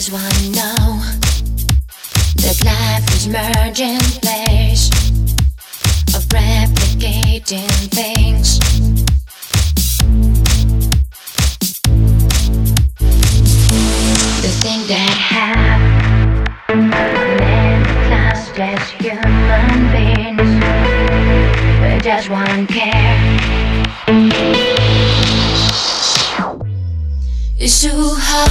Does one know that life is merging place of replicating things? The thing that happened many times as human beings, but just one care? It's too hard.